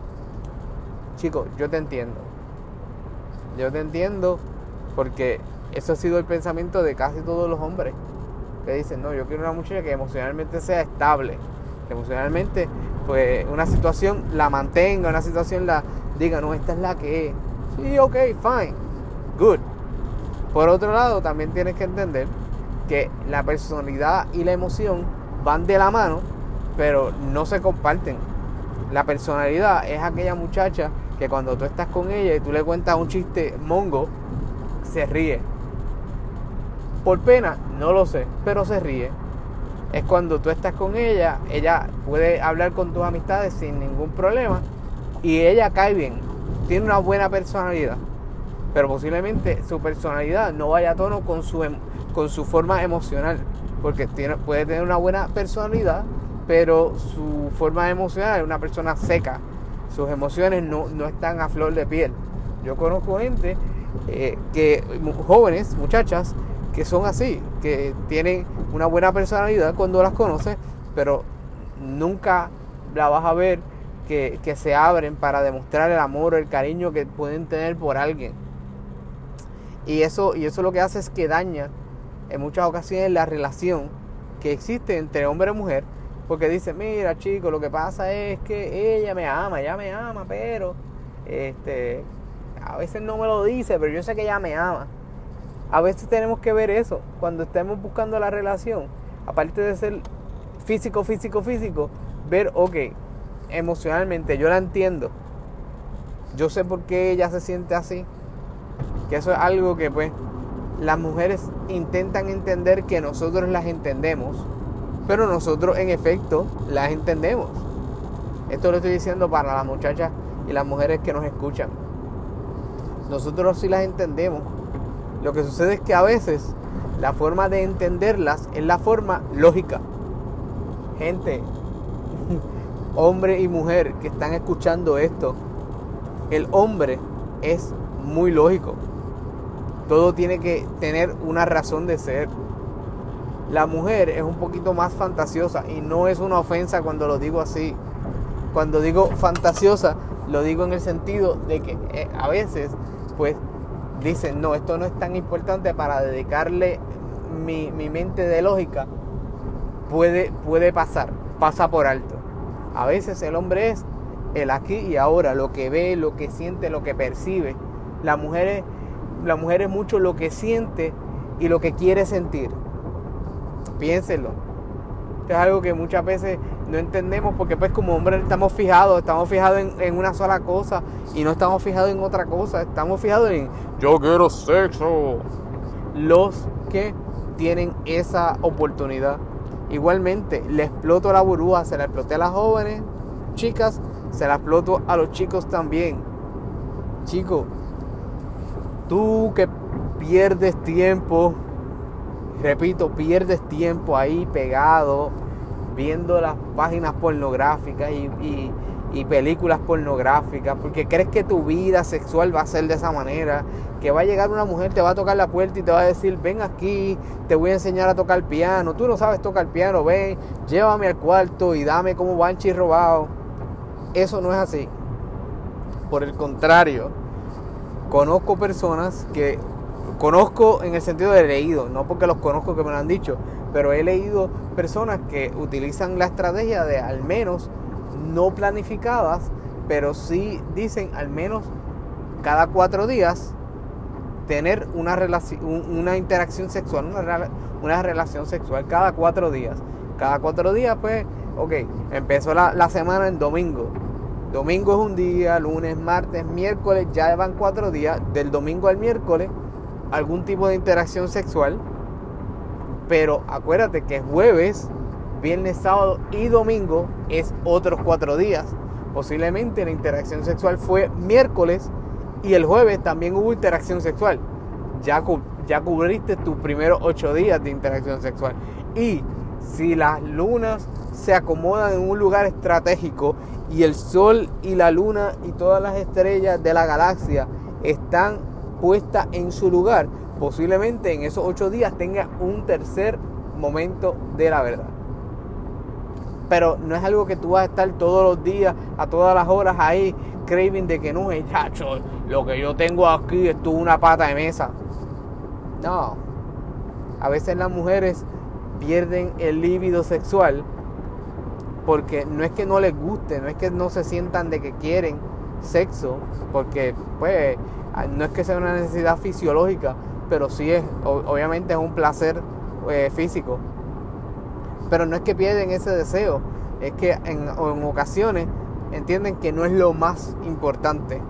Chicos, yo te entiendo. Yo te entiendo porque eso ha sido el pensamiento de casi todos los hombres. Que dicen, no, yo quiero una muchacha que emocionalmente sea estable. Que emocionalmente, pues, una situación la mantenga, una situación la diga, no, esta es la que es. Sí, ok, fine. Good. Por otro lado, también tienes que entender que la personalidad y la emoción van de la mano pero no se comparten. La personalidad es aquella muchacha que cuando tú estás con ella y tú le cuentas un chiste mongo, se ríe. Por pena, no lo sé, pero se ríe. Es cuando tú estás con ella, ella puede hablar con tus amistades sin ningún problema y ella cae bien. Tiene una buena personalidad, pero posiblemente su personalidad no vaya a tono con su, em, con su forma emocional, porque tiene, puede tener una buena personalidad, pero su forma emocional es una persona seca. Sus emociones no, están a flor de piel. Yo conozco gente eh, que, jóvenes, muchachas, que son así, que tienen una buena personalidad cuando las conoces, pero nunca la vas a ver que, que, se abren para demostrar el amor o el cariño que pueden tener por alguien. Y eso, y eso lo que hace es que daña en muchas ocasiones la relación que existe entre hombre y mujer porque dice, mira chico, lo que pasa es que ella me ama, ella me ama, pero este, a veces no me lo dice, pero yo sé que ella me ama. A veces tenemos que ver eso cuando estemos buscando la relación. Aparte de ser físico, físico, físico, ver, ok, emocionalmente yo la entiendo. Yo sé por qué ella se siente así. Que eso es algo que pues las mujeres intentan entender que nosotros las entendemos pero nosotros en efecto las entendemos. Esto lo estoy diciendo para las muchachas y las mujeres que nos escuchan. Nosotros sí las entendemos. Lo que sucede es que a veces la forma de entenderlas es la forma lógica. Gente, hombre y mujer que están escuchando esto, el hombre es muy lógico. Todo tiene que tener una razón de ser. La mujer es un poquito más fantasiosa y no es una ofensa cuando lo digo así. Cuando digo fantasiosa, lo digo en el sentido de que eh, a veces, pues, dicen, no, esto no es tan importante para dedicarle mi, mente de lógica. Puede, puede pasar, pasa por alto. A veces el hombre es el aquí y ahora, lo que ve, lo que siente, lo que percibe. La mujer es, la mujer es mucho lo que siente y lo que quiere sentir. Piénsenlo. es algo que muchas veces no entendemos porque pues como hombres estamos fijados, estamos fijados en, una sola cosa y no estamos fijados en otra cosa, estamos fijados en yo quiero sexo. Los que tienen esa oportunidad. Igualmente, le exploto la burbuja, se la exploté a las jóvenes, chicas, se la exploto a los chicos también. Chicos, tú que pierdes tiempo repito, pierdes tiempo ahí pegado viendo las páginas pornográficas y, películas pornográficas, porque crees que tu vida sexual va a ser de esa manera, que va a llegar una mujer, te va a tocar la puerta y te va a decir, ven aquí, te voy a enseñar a tocar piano, tú no sabes tocar piano, ven, llévame al cuarto y dame como banchi robado. Eso no es así. Por el contrario, conozco personas que conozco en el sentido de leído, no porque los conozco que me lo han dicho, pero he leído personas que utilizan la estrategia de al menos no planificadas, pero sí dicen al menos cada cuatro días tener una, relación, una interacción sexual, una, una, relación sexual cada cuatro días. Cada cuatro días, pues, ok, empezó la, la semana en domingo. Domingo es un día, lunes, martes, miércoles, ya van cuatro días, del domingo al miércoles, algún tipo de interacción sexual. Pero acuérdate que jueves, viernes, sábado y domingo es otros cuatro días. Posiblemente la interacción sexual fue miércoles y el jueves también hubo interacción sexual. Ya, ya cubriste tus primeros ocho días de interacción sexual. Y si las lunas se acomodan en un lugar estratégico y el sol y la luna y todas las estrellas de la galaxia están puestas en su lugar, posiblemente en esos ocho días tenga un tercer momento de la verdad. Pero no es algo que tú vas a estar todos los días, a todas las horas ahí, craving de que no, es chacho, lo que yo tengo aquí es una pata de mesa. No. A veces las mujeres pierden el líbido sexual porque no es que no les guste, no es que no se sientan de que quieren sexo, porque pues no es que sea una necesidad fisiológica, pero sí es, obviamente es un placer eh, físico. Pero no es que pierden ese deseo, es que en, ocasiones entienden que no es lo más importante.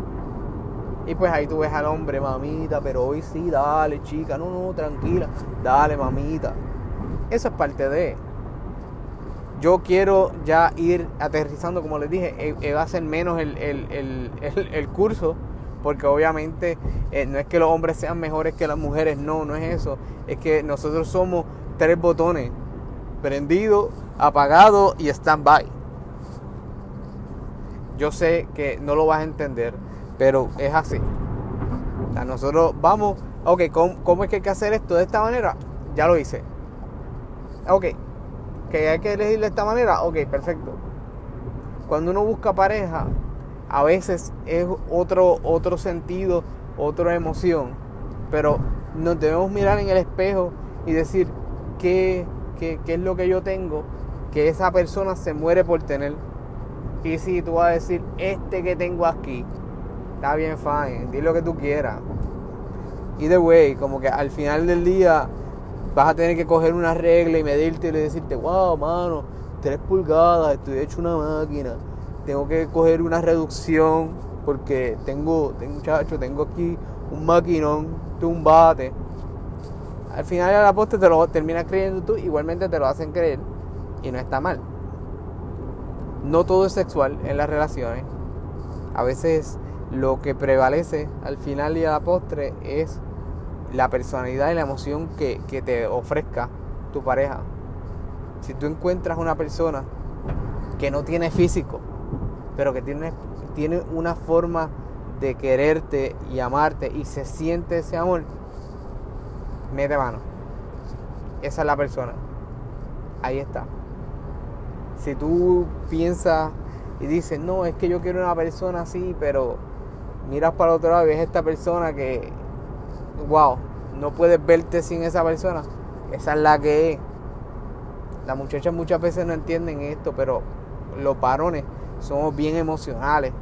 Y pues ahí tú ves al hombre, mamita, pero hoy sí, dale, chica, no, no, tranquila, dale, mamita. Eso es parte de. Yo quiero ya ir aterrizando, como les dije, eh, eh, va a ser menos el, el, curso, porque obviamente eh, no es que los hombres sean mejores que las mujeres, no, no es eso. Es que nosotros somos tres botones, prendido, apagado y stand-by. Yo sé que no lo vas a entender, pero es así. O nosotros vamos, ok, ¿cómo, es que hay que hacer esto de esta manera? Ya lo hice. Ok, que hay que elegir de esta manera, ok, perfecto. Cuando uno busca pareja, a veces es otro, otro sentido, otra emoción, pero nos debemos mirar en el espejo y decir qué, qué, qué es lo que yo tengo, que esa persona se muere por tener. Y si tú vas a decir, este que tengo aquí, está bien, fine, di lo que tú quieras. Y de way, como que al final del día vas a tener que coger una regla y medirte y decirte, wow, mano, 3 pulgadas, estoy hecho una máquina. Tengo que coger una reducción porque tengo, tengo muchacho, tengo aquí un maquinón, un bate. Al final la poste te lo terminas creyendo tú, igualmente te lo hacen creer y no está mal. No todo es sexual en las relaciones. A veces lo que prevalece al final y a la postre es la personalidad y la emoción que, te ofrezca tu pareja. Si tú encuentras una persona que no tiene físico, pero que tiene, tiene una forma de quererte y amarte y se siente ese amor, mete mano. Esa es la persona. Ahí está. Si tú piensas y dices, no, es que yo quiero una persona así, pero miras para el otro lado y ves esta persona que wow, no puedes verte sin esa persona. Esa es la que es. Las muchachas muchas veces no entienden esto, pero los varones somos bien emocionales.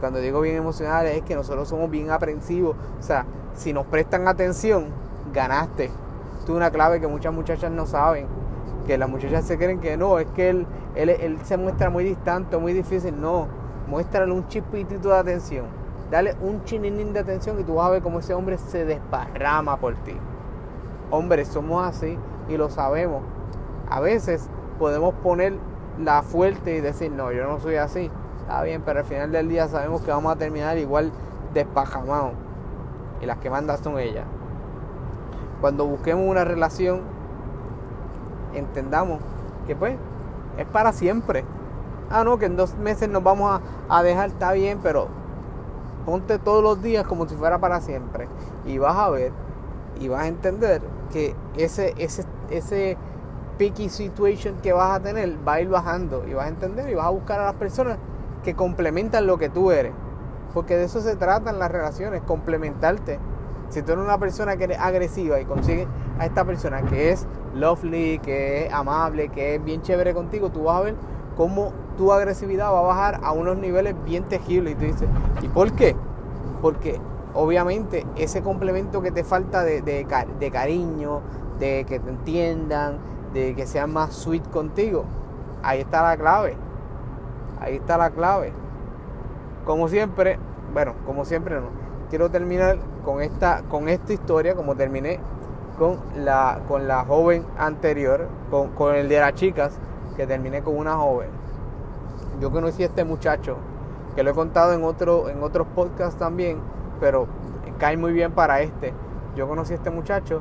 Cuando digo bien emocionales es que nosotros somos bien aprensivos. O sea, si nos prestan atención, ganaste. Esto es una clave que muchas muchachas no saben. Que las muchachas se creen que no, es que él, él, él se muestra muy distante, muy difícil. No, muéstrale un chipitito de atención Dale un chininín de atención y tú vas a ver cómo ese hombre se desparrama por ti. Hombres, somos así y lo sabemos. A veces podemos poner la fuerte y decir, no, yo no soy así. Está bien, pero al final del día sabemos que vamos a terminar igual despajamados. Y las que mandan son ellas. Cuando busquemos una relación, entendamos que pues es para siempre. Ah, no, que en dos meses nos vamos a, a dejar, está bien, pero ponte todos los días como si fuera para siempre. Y vas a ver y vas a entender que ese, ese, ese picky situation que vas a tener va a ir bajando. Y vas a entender y vas a buscar a las personas que complementan lo que tú eres. Porque de eso se tratan las relaciones, complementarte. Si tú eres una persona que eres agresiva y consigues a esta persona que es lovely, que es amable, que es bien chévere contigo, tú vas a ver cómo tu agresividad va a bajar a unos niveles bien tejibles. Y tú dices, ¿y por qué? Porque obviamente ese complemento que te falta de, de, cariño, de que te entiendan, de que sean más sweet contigo, ahí está la clave. Ahí está la clave. Como siempre, bueno, como siempre no. Quiero terminar con esta, con esta historia, como terminé con la, con la joven anterior, con, con el de las chicas, que terminé con una joven. Yo conocí a este muchacho, que lo he contado en, otro, en otros podcasts también, pero cae muy bien para este. Yo conocí a este muchacho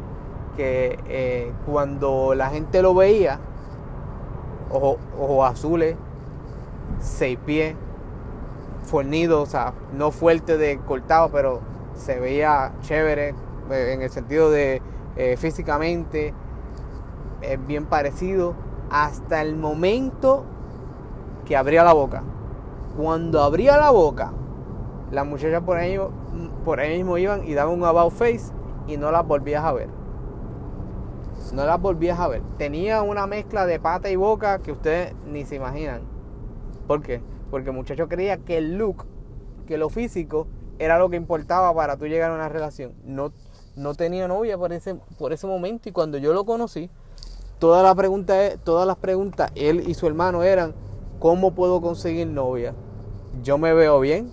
que eh, cuando la gente lo veía, ojos ojo azules, seis pies, fornido, o sea, no fuerte de cortado, pero se veía chévere eh, en el sentido de eh, físicamente, es bien parecido, hasta el momento que abría la boca. Cuando abría la boca, las muchachas por ahí, por ahí mismo iban y daban un about face y no las volvías a ver. No las volvías a ver. Tenía una mezcla de pata y boca que ustedes ni se imaginan. ¿Por qué? Porque el muchacho creía que el look, que lo físico, era lo que importaba para tú llegar a una relación. No, no tenía novia por ese, por ese momento y cuando yo lo conocí, toda la pregunta, todas las preguntas, él y su hermano eran, ¿cómo puedo conseguir novia? Yo me veo bien,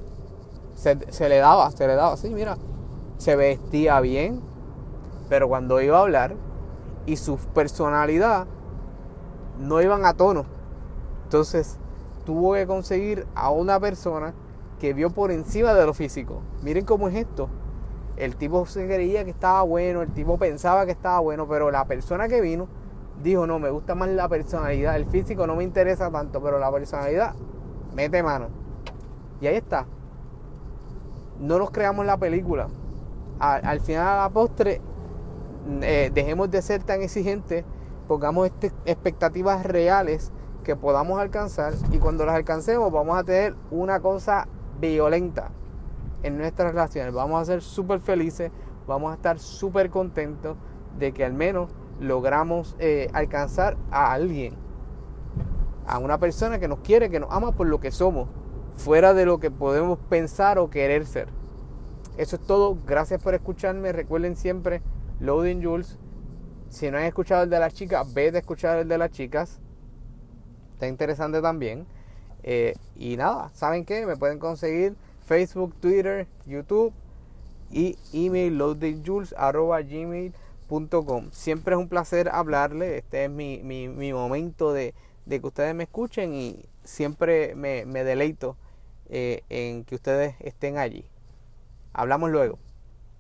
se, le daba, se le daba así, mira, se vestía bien, pero cuando iba a hablar y su personalidad no iban a tono. Entonces tuvo que conseguir a una persona que vio por encima de lo físico. Miren cómo es esto. El tipo se creía que estaba bueno, el tipo pensaba que estaba bueno, pero la persona que vino dijo, no, me gusta más la personalidad, el físico no me interesa tanto, pero la personalidad, mete mano. Y ahí está no nos creamos la película. Al, final, a la postre, eh, dejemos de ser tan exigentes, pongamos este, expectativas reales que podamos alcanzar y cuando las alcancemos vamos a tener una cosa violenta en nuestras relaciones. Vamos a ser súper felices, vamos a estar súper contentos de que al menos logramos eh, alcanzar a alguien, a una persona que nos quiere, que nos ama por lo que somos fuera de lo que podemos pensar o querer ser. Eso es todo. Gracias por escucharme. Recuerden siempre Loading Jules. Si no han escuchado el de las chicas, ve de escuchar el de las chicas. Está interesante también. Eh, y nada, ¿saben qué? Me pueden conseguir Facebook, Twitter, YouTube y email loadingjules.gmail.com Siempre es un placer hablarle. Este es mi, mi, momento de, de, que ustedes me escuchen y siempre me, me deleito eh, en que ustedes estén allí. Hablamos luego.